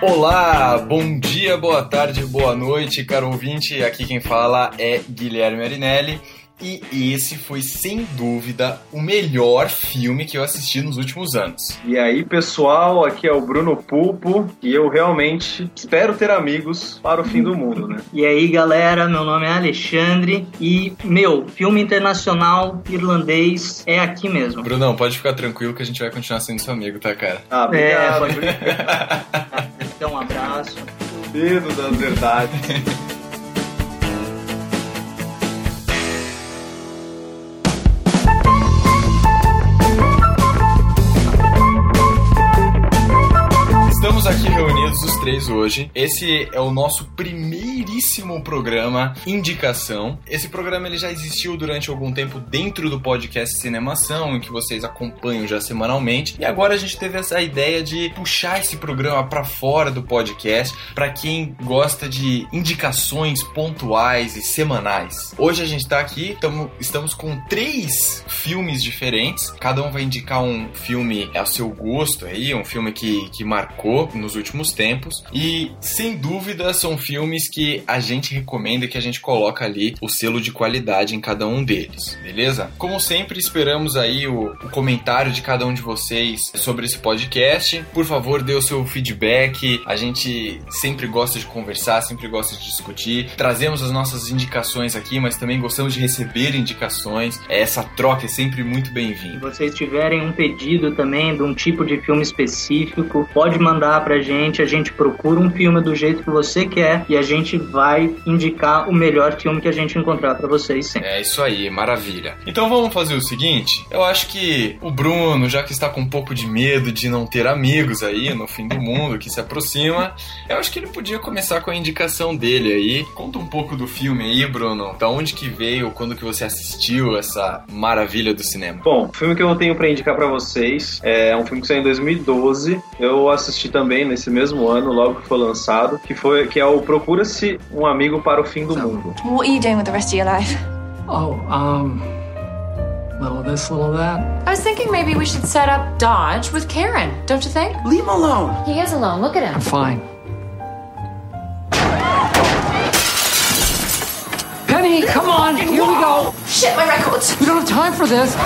Olá, bom dia, boa tarde, boa noite, caro ouvinte. Aqui quem fala é Guilherme Arinelli. E esse foi, sem dúvida, o melhor filme que eu assisti nos últimos anos. E aí, pessoal, aqui é o Bruno Pulpo e eu realmente espero ter amigos para o fim do mundo, né? E aí, galera, meu nome é Alexandre e, meu, filme internacional irlandês é aqui mesmo. Brunão, pode ficar tranquilo que a gente vai continuar sendo seu amigo, tá, cara? Ah, obrigado. É, pode... então, um abraço. Dedo das verdades. três hoje. Esse é o nosso primeiríssimo programa Indicação. Esse programa ele já existiu durante algum tempo dentro do podcast Cinemação, em que vocês acompanham já semanalmente. E agora a gente teve essa ideia de puxar esse programa para fora do podcast, para quem gosta de indicações pontuais e semanais. Hoje a gente tá aqui, tamo, estamos com três filmes diferentes. Cada um vai indicar um filme ao seu gosto aí, um filme que, que marcou nos últimos tempos. E sem dúvida são filmes que a gente recomenda que a gente coloca ali o selo de qualidade em cada um deles, beleza? Como sempre, esperamos aí o, o comentário de cada um de vocês sobre esse podcast. Por favor, dê o seu feedback. A gente sempre gosta de conversar, sempre gosta de discutir. Trazemos as nossas indicações aqui, mas também gostamos de receber indicações. Essa troca é sempre muito Se bem-vinda. vocês tiverem um pedido também de um tipo de filme específico, pode mandar pra gente, a gente procura um filme do jeito que você quer e a gente vai indicar o melhor filme que a gente encontrar pra vocês sempre. É isso aí, maravilha. Então vamos fazer o seguinte: eu acho que o Bruno, já que está com um pouco de medo de não ter amigos aí no fim do mundo que se aproxima, eu acho que ele podia começar com a indicação dele aí. Conta um pouco do filme aí, Bruno. Da onde que veio, quando que você assistiu essa maravilha do cinema? Bom, o filme que eu tenho pra indicar pra vocês é um filme que saiu em 2012. Eu assisti também nesse mesmo ano, logo que foi lançado, que foi que é o Procura-se um amigo para o fim do mundo. What are you doing with the rest of your life? Oh, um, little this, little that. I was thinking maybe we should set up Dodge with Karen, don't you think? Leave him alone. He is alone. Look at him. I'm fine. Penny, come on, here we go. Shit, my records. We don't have time for this.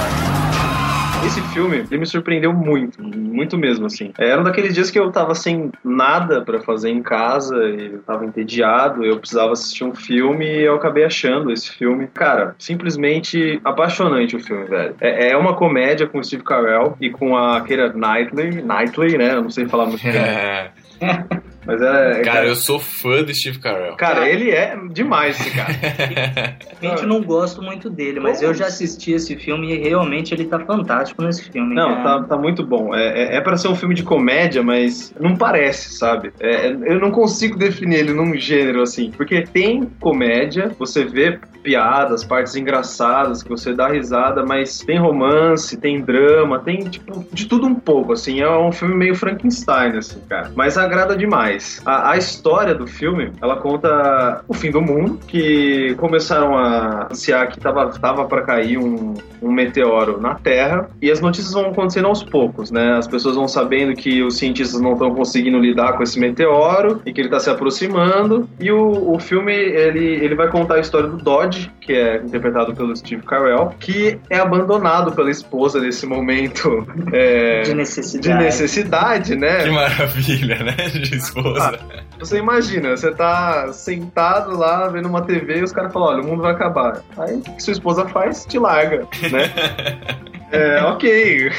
Esse filme, ele me surpreendeu muito, muito mesmo, assim. Era um daqueles dias que eu tava sem nada pra fazer em casa, e eu tava entediado, eu precisava assistir um filme e eu acabei achando esse filme. Cara, simplesmente apaixonante o filme, velho. É, é uma comédia com o Steve Carell e com a Keira Knightley, Knightley, né? Eu não sei falar muito bem. É, Mas é... cara, eu sou fã do Steve Carell. Cara, ele é demais, esse cara. Realmente não gosto muito dele, mas eu já assisti esse filme e realmente ele tá fantástico nesse filme. Não, cara. tá, tá muito bom. É, é, é para ser um filme de comédia, mas não parece, sabe? É, é- eu não consigo definir ele num gênero assim. Porque tem comédia, você vê piadas, partes engraçadas, que você dá risada, mas tem romance, tem drama, tem, tipo, de tudo um pouco, assim. É um filme meio Frankenstein, assim, cara. Mas agrada demais. A, a história do filme, ela conta o fim do mundo, que começaram a anunciar que tava, tava para cair um, um meteoro na Terra, e as notícias vão acontecendo aos poucos, né? As pessoas vão sabendo que os cientistas não estão conseguindo lidar com esse meteoro e que ele está se aproximando. E o, o filme ele, ele vai contar a história do Dodge, que é interpretado pelo Steve Carell, que é abandonado pela esposa nesse momento é, De de necessidade. necessidade, né? Que maravilha, né, de esposa. Você imagina, você tá sentado lá vendo uma TV e os caras falam, olha, o mundo vai acabar. Aí o que sua esposa faz? Te larga, né? é, ok.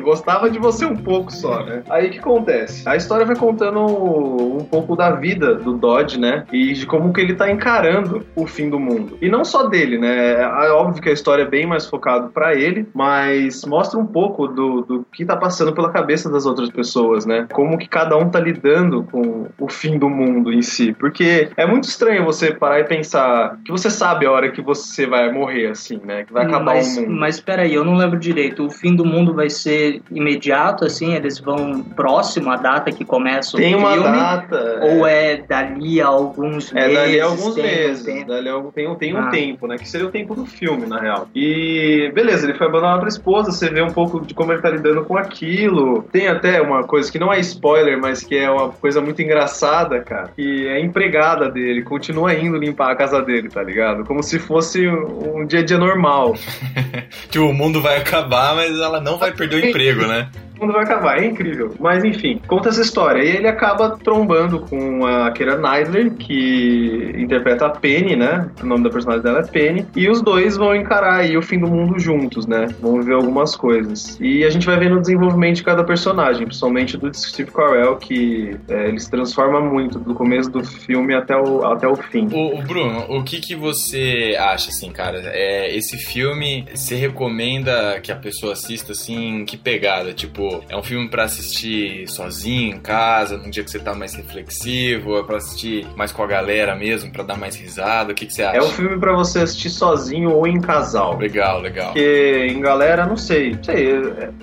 Gostava de você um pouco só, né? Aí o que acontece? A história vai contando um pouco da vida do Dodge, né? E de como que ele tá encarando o fim do mundo. E não só dele, né? É óbvio que a história é bem mais focada pra ele, mas mostra um pouco do, do que tá passando pela cabeça das outras pessoas, né? Como que cada um tá lidando com o fim do mundo em si. Porque é muito estranho você parar e pensar que você sabe a hora que você vai morrer, assim, né? Que vai acabar mas, o mundo. mas peraí, eu não lembro direito. O fim do mundo vai ser ser imediato, assim, eles vão próximo à data que começa Tem o uma filme? data. Ou é dali a alguns É, meses? dali a alguns tem um meses. tempo? Dali a algum, tem, um- tem um Ah. tempo, né? Que seria o tempo do filme, na real. E beleza, ele foi abandonado pra esposa, você vê um pouco de como ele tá lidando com aquilo. Tem até uma coisa que não é spoiler, mas que é uma coisa muito engraçada, cara. Que é a empregada dele, continua indo limpar a casa dele, tá ligado? Como se fosse um um dia a dia normal. Que o mundo vai acabar, mas ela não vai perder o emprego, né? Mundo vai acabar, é incrível. Mas enfim, conta essa história. E ele acaba trombando com a Keira Knightley, que interpreta a Penny, né? O nome da personagem dela é Penny. E os dois vão encarar aí o fim do mundo juntos, né? Vão viver algumas coisas. E a gente vai vendo o desenvolvimento de cada personagem, principalmente do Steve Carell, que é, ele se transforma muito do começo do filme até o, até o fim. O, o Bruno, o que, que você acha, assim, cara? É, esse filme, você recomenda que a pessoa assista, assim, que pegada? Tipo, é um filme pra assistir sozinho, em casa, num dia que você tá mais reflexivo? É pra assistir mais com a galera mesmo, pra dar mais risada? O que, que você acha? É um filme pra você assistir sozinho ou em casal. Legal, legal. Porque em galera, não sei. Não sei,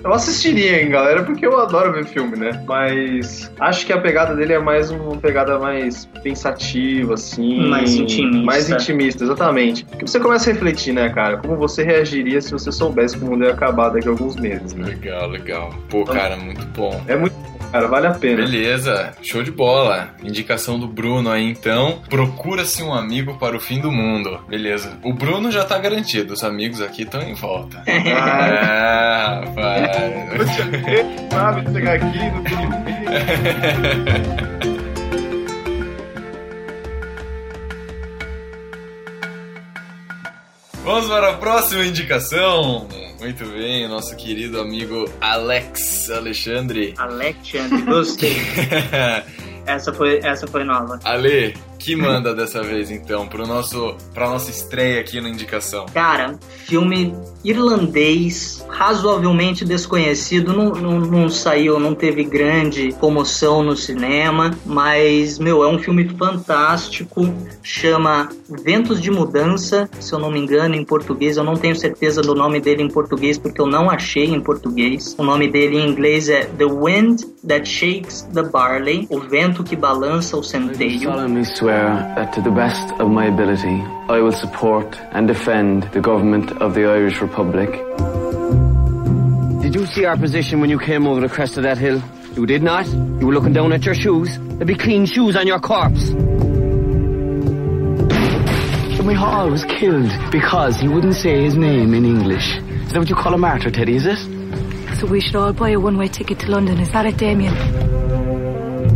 eu assistiria em galera porque eu adoro ver filme, né? Mas acho que a pegada dele é mais uma pegada mais pensativa, assim. Mais intimista. Mais intimista, exatamente. Porque você começa a refletir, né, cara? Como você reagiria se você soubesse que o mundo ia acabar daqui a alguns meses, né? Legal, legal. Pô, cara, muito bom. É muito bom, cara, vale a pena. Beleza, show de bola. Indicação do Bruno aí então. Procura-se um amigo para o fim do mundo. Beleza. O Bruno já tá garantido, os amigos aqui estão em volta. Ah, É, rapaz. sabe, chegar aqui no Felipe. Vamos para a próxima indicação. Muito bem, nosso querido amigo Alex Alexandre. Alexandre, gostei. essa, foi, essa foi nova. Ale, que manda dessa vez então pro nosso pra nossa estreia aqui na indicação. Cara, filme irlandês, razoavelmente desconhecido, não, não, não saiu, não teve grande comoção no cinema, mas, meu, é um filme fantástico, chama Ventos de Mudança, se eu não me engano, em português, eu não tenho certeza do nome dele em português, porque eu não achei em português. O nome dele em inglês é The Wind That Shakes the Barley, o vento que balança o centeio. Solemnly swear that to the best of my ability, I will support and defend the government of the Irish Republic. Did you see our position when you came over the crest of that hill? You did not? You were looking down at your shoes? There'd be clean shoes on your corpse. Jimmy Hall was killed because he wouldn't say his name in English. Is that what you call a martyr, Teddy, is it? So we should all buy a one-way ticket to London. Is that it, Damien?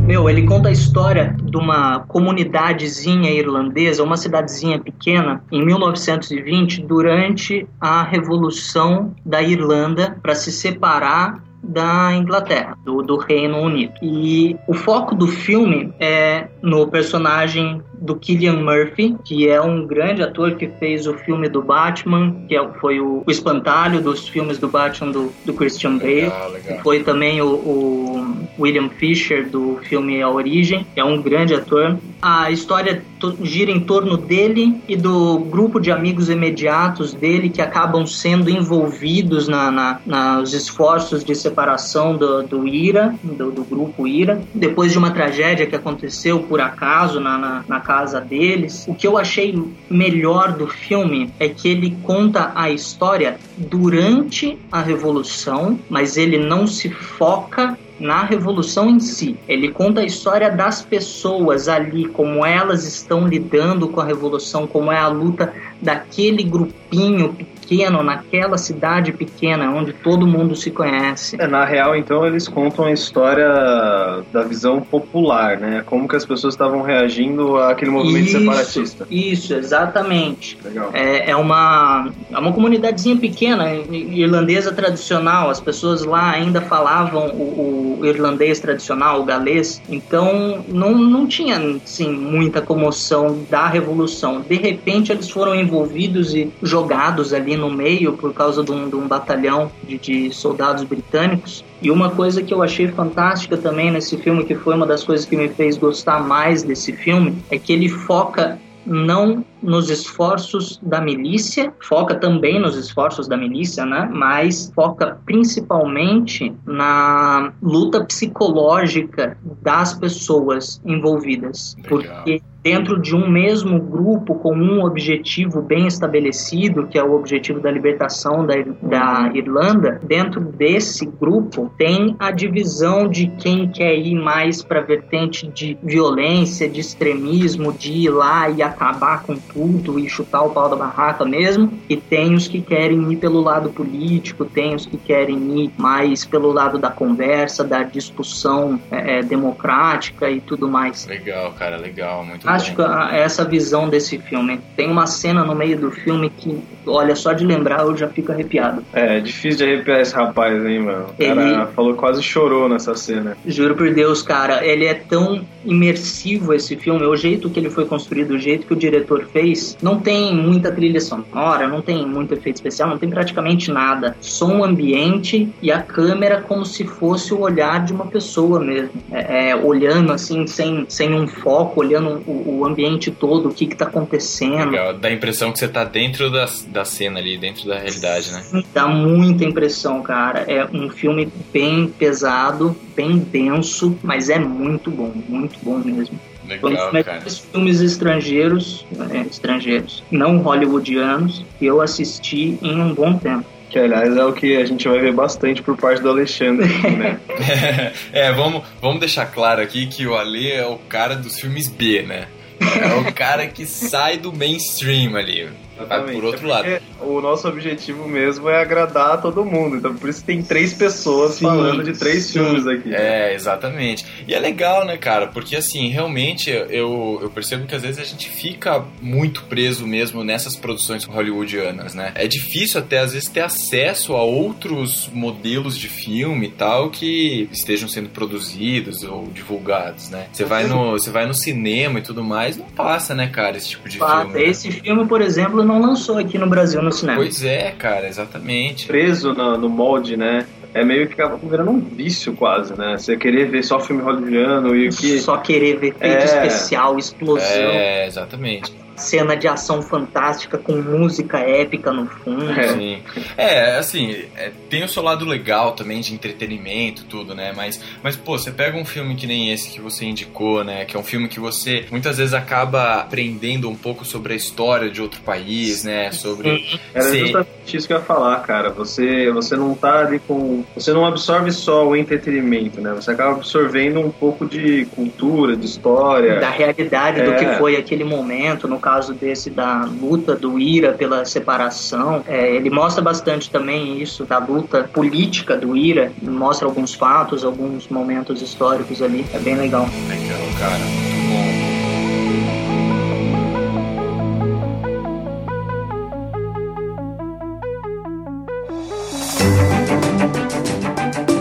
Meu, ele conta a história de uma comunidadezinha irlandesa, uma cidadezinha pequena, em 1920, durante a Revolução da Irlanda, para se separar da Inglaterra, do, do Reino Unido. E o foco do filme é no personagem do Killian Murphy, que é um grande ator que fez o filme do Batman, que é- foi o, o espantalho dos filmes do Batman do, do Christian Bale. Legal, legal. Foi também o, o William Fisher do filme A Origem, é um grande ator. A história gira em torno dele e do grupo de amigos imediatos dele que acabam sendo envolvidos na, na- nos esforços de separação do, do IRA, do, do grupo IRA, depois de uma tragédia que aconteceu por acaso na, na, na casa deles. O que eu achei melhor do filme é que ele conta a história durante a Revolução, mas ele não se foca na revolução em si. Ele conta a história das pessoas ali, como elas estão lidando com a revolução, como é a luta daquele grupinho pequeno, naquela cidade pequena, onde todo mundo se conhece. É, na real, então, eles contam a história da visão popular, né? Como que as pessoas estavam reagindo àquele movimento Isso, separatista. Isso, exatamente. Legal. É, é uma, é uma comunidadezinha pequena, irlandesa tradicional. As pessoas lá ainda falavam o, o irlandês tradicional, o galês. Então não, não tinha assim, muita comoção da revolução. De repente eles foram envolvidos e jogados ali no meio por causa de um, de um batalhão de, de soldados britânicos. E uma coisa que eu achei fantástica também nesse filme, que foi uma das coisas que me fez gostar mais desse filme, é que ele foca não nos esforços da milícia, foca também nos esforços da milícia, né? Mas foca principalmente na luta psicológica das pessoas envolvidas, Legal. porque dentro de um mesmo grupo com um objetivo bem estabelecido, que é o objetivo da libertação da, da Irlanda, dentro desse grupo tem a divisão de quem quer ir mais para a vertente de violência, de extremismo, de ir lá e acabar com tudo e chutar o pau da barraca mesmo, e tem os que querem ir pelo lado político, tem os que querem ir mais pelo lado da conversa, da discussão é, é, democrática e tudo mais. Legal, cara, legal, muito Acho que bom. a- essa visão desse filme. Tem uma cena no meio do filme que, olha, só de lembrar eu já fico arrepiado. É, difícil de arrepiar esse rapaz, hein, mano. O cara Ele- falou quase chorou nessa cena. Juro por Deus, cara, ele é tão imersivo esse filme, o jeito que ele foi construído, o jeito que o diretor fez, não tem muita trilha sonora, não tem muito efeito especial, não tem praticamente nada. Som ambiente e a câmera como se fosse o olhar de uma pessoa mesmo. É, é, olhando assim, sem, sem um foco, olhando o, o ambiente todo, o que que tá acontecendo. Legal, dá a impressão que você tá dentro da, da cena ali, dentro da realidade, né? Dá muita impressão, cara. É um filme bem pesado, bem denso, mas é muito bom, muito bom mesmo. Foi um dos Legal, cara. filmes estrangeiros, é, estrangeiros, não hollywoodianos, que eu assisti em um bom tempo. Que, aliás, é o que a gente vai ver bastante por parte do Alexandre, aqui, né? é, vamos, vamos deixar claro aqui que o Ale é o cara dos filmes B, né? É o cara que sai do mainstream ali. Exatamente. por outro É lado. O nosso objetivo mesmo é agradar todo mundo. Então, por isso tem três pessoas falando de três sim. filmes aqui. É, exatamente. E é legal, né, cara? Porque assim, realmente eu, eu percebo que às vezes a gente fica muito preso mesmo nessas produções hollywoodianas, né? É difícil até às vezes ter acesso a outros modelos de filme e tal que estejam sendo produzidos ou divulgados, né? Você vai no, você vai no cinema e tudo mais, não passa, né, cara, esse tipo de filme. né? Esse filme, por exemplo, não lançou aqui no Brasil no cinema. Pois é, cara, exatamente. Preso no, no molde, né? É meio que acaba virando um vício quase, né? Você querer ver só filme hollywoodiano e o que... Só querer ver efeito É. especial, explosão, É, exatamente. Cena de ação fantástica com música épica no fundo. É. Sim. É, assim, é, tem o seu lado legal também de entretenimento, tudo, né? Mas, mas, pô, você pega um filme que nem esse que você indicou, né? Que é um filme que você muitas vezes acaba aprendendo um pouco sobre a história de outro país, né? Sobre. Era justamente isso que eu ia falar, cara. Você, você não tá ali com. Você não absorve só o entretenimento, né? Você acaba absorvendo um pouco de cultura, de história. da realidade do É. que foi aquele momento, no caso desse da luta do Ira pela separação. É, ele mostra bastante também isso da luta política do Ira, mostra alguns fatos, alguns momentos históricos ali. É bem legal. Legal, cara.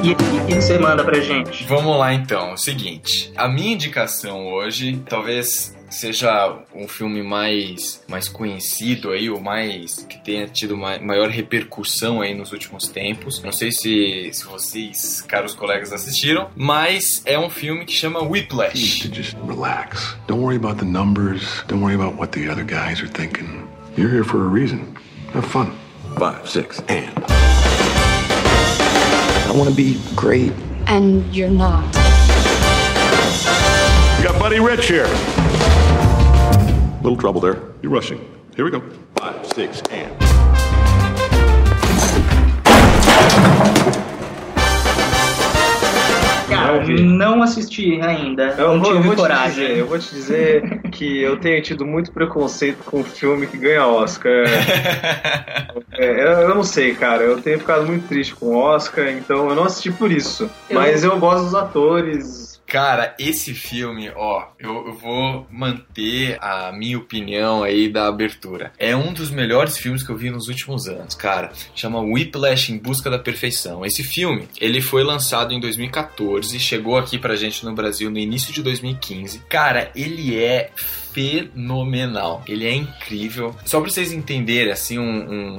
E o que você manda pra gente? Vamos lá então, é o seguinte. A minha indicação hoje talvez seja um filme mais, mais conhecido aí, o mais que tenha tido ma- maior repercussão aí nos últimos tempos. Não sei se, se vocês, caros colegas, assistiram, mas é um filme que chama Whiplash. just relax. Don't worry about the numbers. Don't worry about what the other guys are thinking. You're here for a reason. Have fun. Five, six, and. I want to be great. And you're not. We got Buddy Rich here. Little trouble there. You're rushing. Here we go. Five, six, and. Cara, Não assisti ainda, Eu não vou, eu tive vou te coragem. dizer, eu vou te dizer que eu tenho tido muito preconceito com filme que ganha Oscar. É, eu, eu não sei, cara. Eu tenho ficado muito triste com o Oscar, então eu não assisti por isso. Eu- Mas eu gosto dos atores. Cara, esse filme, ó, eu, eu vou manter a minha opinião aí da abertura. É um dos melhores filmes que eu vi nos últimos anos, cara. Chama Whiplash em Busca da Perfeição. Esse filme, ele foi lançado em 2014, chegou aqui pra gente no Brasil no início de 2015. Cara, ele é fenomenal. Ele é incrível. Só pra vocês entenderem, assim, um,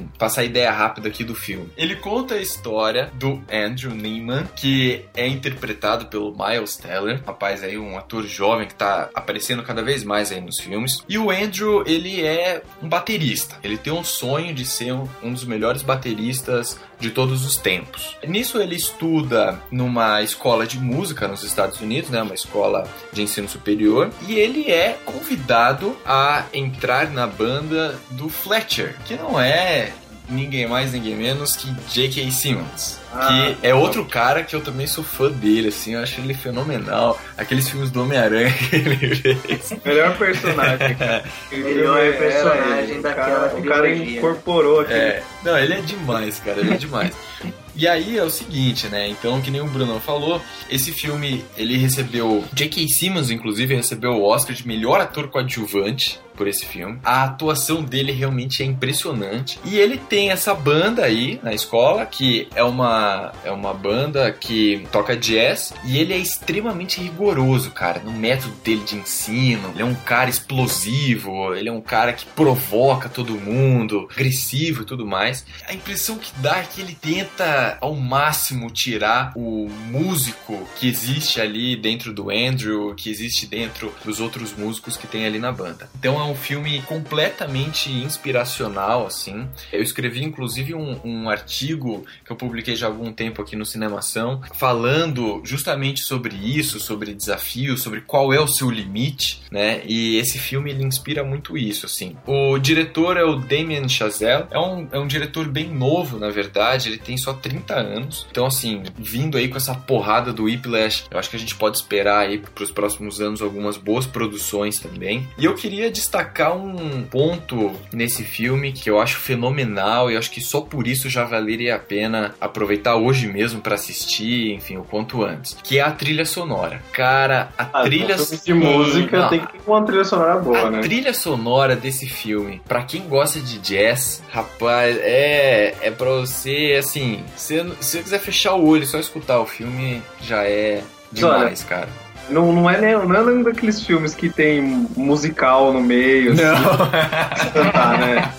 um- passar ideia rápida aqui do filme. Ele conta a história do Andrew Neiman, que é interpretado pelo Miles Teller. Weller, rapaz aí, um ator jovem que tá aparecendo cada vez mais aí nos filmes. E o Andrew, ele é um baterista. Ele tem um sonho de ser um dos melhores bateristas de todos os tempos. Nisso ele estuda numa escola de música nos Estados Unidos, né, uma escola de ensino superior, e ele é convidado a entrar na banda do Fletcher, que não é ninguém mais, ninguém menos que J.K. Simmons. Ah, que é outro cara que eu também sou fã dele, assim, eu acho ele fenomenal. Aqueles filmes do Homem-Aranha que ele fez. Melhor personagem. Melhor Era personagem ele. daquela O cara, o cara incorporou aquele É, não, ele é demais, cara, ele é demais. E aí é o seguinte, né? Então, que nem o Bruno falou, esse filme ele recebeu. J.K. Simmons, inclusive, recebeu o Oscar de melhor ator coadjuvante por esse filme. A atuação dele realmente é impressionante. E ele tem essa banda aí na escola, que é uma, é uma banda que toca jazz. E ele é extremamente rigoroso, cara, no método dele de ensino. Ele é um cara explosivo, ele é um cara que provoca todo mundo, agressivo e tudo mais. A impressão que dá é que ele tenta ao máximo tirar o músico que existe ali dentro do Andrew, que existe dentro dos outros músicos que tem ali na banda. Então é um filme completamente inspiracional, assim. Eu escrevi inclusive um, um artigo que eu publiquei já há algum tempo aqui no Cinemação, falando justamente sobre isso, sobre desafios, sobre qual é o seu limite, né? E esse filme ele inspira muito isso, assim. O diretor é o Damien Chazelle, é um, é um diretor bem novo, na verdade, ele tem só 30 anos. Então, assim, vindo aí com essa porrada do Whiplash, eu acho que a gente pode esperar aí pros próximos anos algumas boas produções também. E eu queria destacar um ponto nesse filme que eu acho fenomenal e acho que só por isso já valeria a pena aproveitar hoje mesmo pra assistir, enfim, o quanto antes, que é a trilha sonora. Cara, a Ah, trilha filme de música Não, tem que ter uma trilha sonora boa, a né? trilha sonora desse filme, pra quem gosta de jazz, rapaz, é é para você assim, se se você quiser fechar o olho e só escutar o filme, já é demais, cara. Não, não, é nem, não é nem daqueles filmes que tem musical no meio, assim, cantar, né?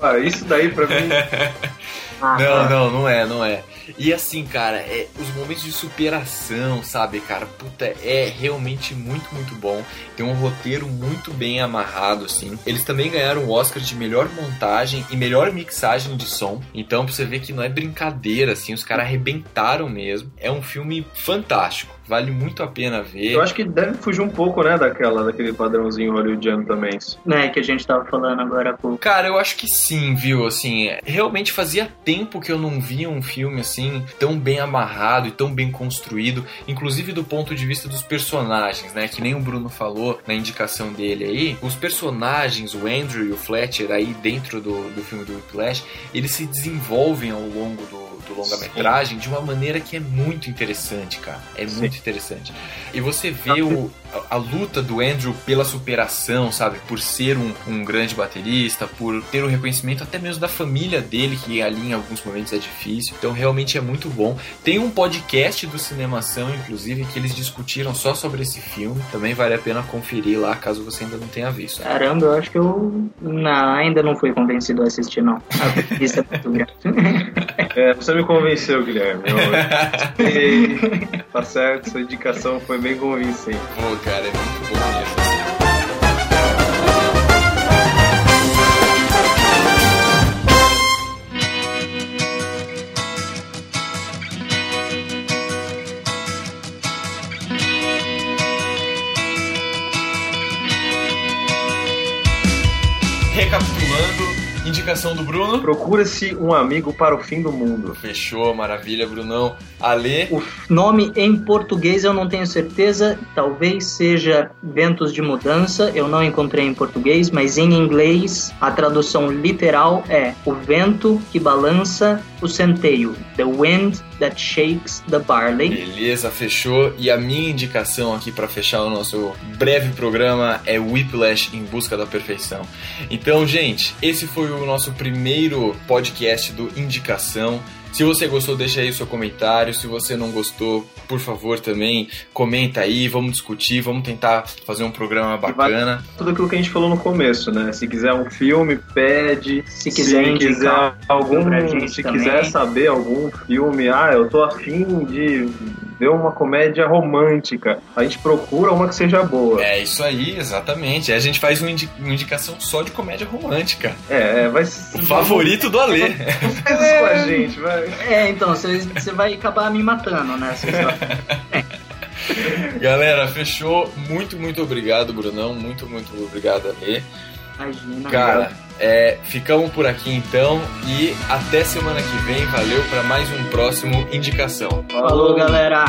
Ó, isso daí pra mim. Ah, Não, não, não é, não é. E assim, cara, é, os momentos de superação, sabe, cara? Puta, é realmente muito, muito bom. Tem um roteiro muito bem amarrado, assim. Eles também ganharam o Oscar de melhor montagem e melhor mixagem de som. Então, pra você ver que não é brincadeira, assim, os caras arrebentaram mesmo. É um filme fantástico. Vale muito a pena ver. Eu acho que deve fugir um pouco, né, daquela, daquele padrãozinho hollywoodiano também. né, que a gente tava falando agora há pouco. Cara, eu acho que sim, viu? Assim, realmente fazia tempo que eu não via um filme assim tão bem amarrado e tão bem construído, inclusive do ponto de vista dos personagens, né? Que nem o Bruno falou na indicação dele aí. Os personagens, o Andrew e o Fletcher aí dentro do, do filme do Whiplash, eles se desenvolvem ao longo do, do longa-metragem de uma maneira que é muito interessante, cara. É muito interessante. E você vê o, a, a luta do Andrew pela superação, sabe? Por ser um, um grande baterista, por ter o reconhecimento até mesmo da família dele, que ali em alguns momentos é difícil. Então realmente é muito bom. Tem um podcast do Cinemação, inclusive, que eles discutiram só sobre esse filme. Também vale a pena conferir lá, caso você ainda não tenha visto. Caramba, eu acho que eu não, ainda não fui convencido a assistir, não. A é muito grande. É, você me convenceu, Guilherme. Eu- tá certo, sua indicação foi bem convincente. Pô, cara, é muito bom assim. Recapitulando, indicação do Bruno. Procura-se um amigo para o fim do mundo. Fechou, maravilha, Brunão. Ale, O nome em português eu não tenho certeza, talvez seja Ventos de Mudança, eu não encontrei em português, mas em inglês a tradução literal é O vento que balança o centeio, The wind that shakes the barley. beleza, fechou. E a minha indicação aqui para fechar o nosso breve programa é Whiplash em busca da perfeição. Então, gente, esse foi o nosso primeiro podcast do Indicação. Se você gostou, deixa aí o seu comentário. Se você não gostou, por favor, também comenta aí, vamos discutir, vamos tentar fazer um programa bacana. Tudo aquilo que a gente falou no começo, né? Se quiser um filme, pede. Se quiser indicar algum, pra gente se também. quiser saber algum filme, ah, eu tô afim de vê uma comédia romântica, a gente procura uma que seja boa. É isso aí, exatamente. Aí a gente faz uma, indi- uma indicação só de comédia romântica. É, é vai O favorito do Alê. Faz isso com a gente, vai. É, então, você vai acabar me matando, né? Galera, fechou. Muito, muito obrigado, Brunão. Muito, muito obrigado, Alê. Imagina. Cara, é, ficamos por aqui então e até semana que vem. Valeu para mais um próximo Indicação. Falou, galera!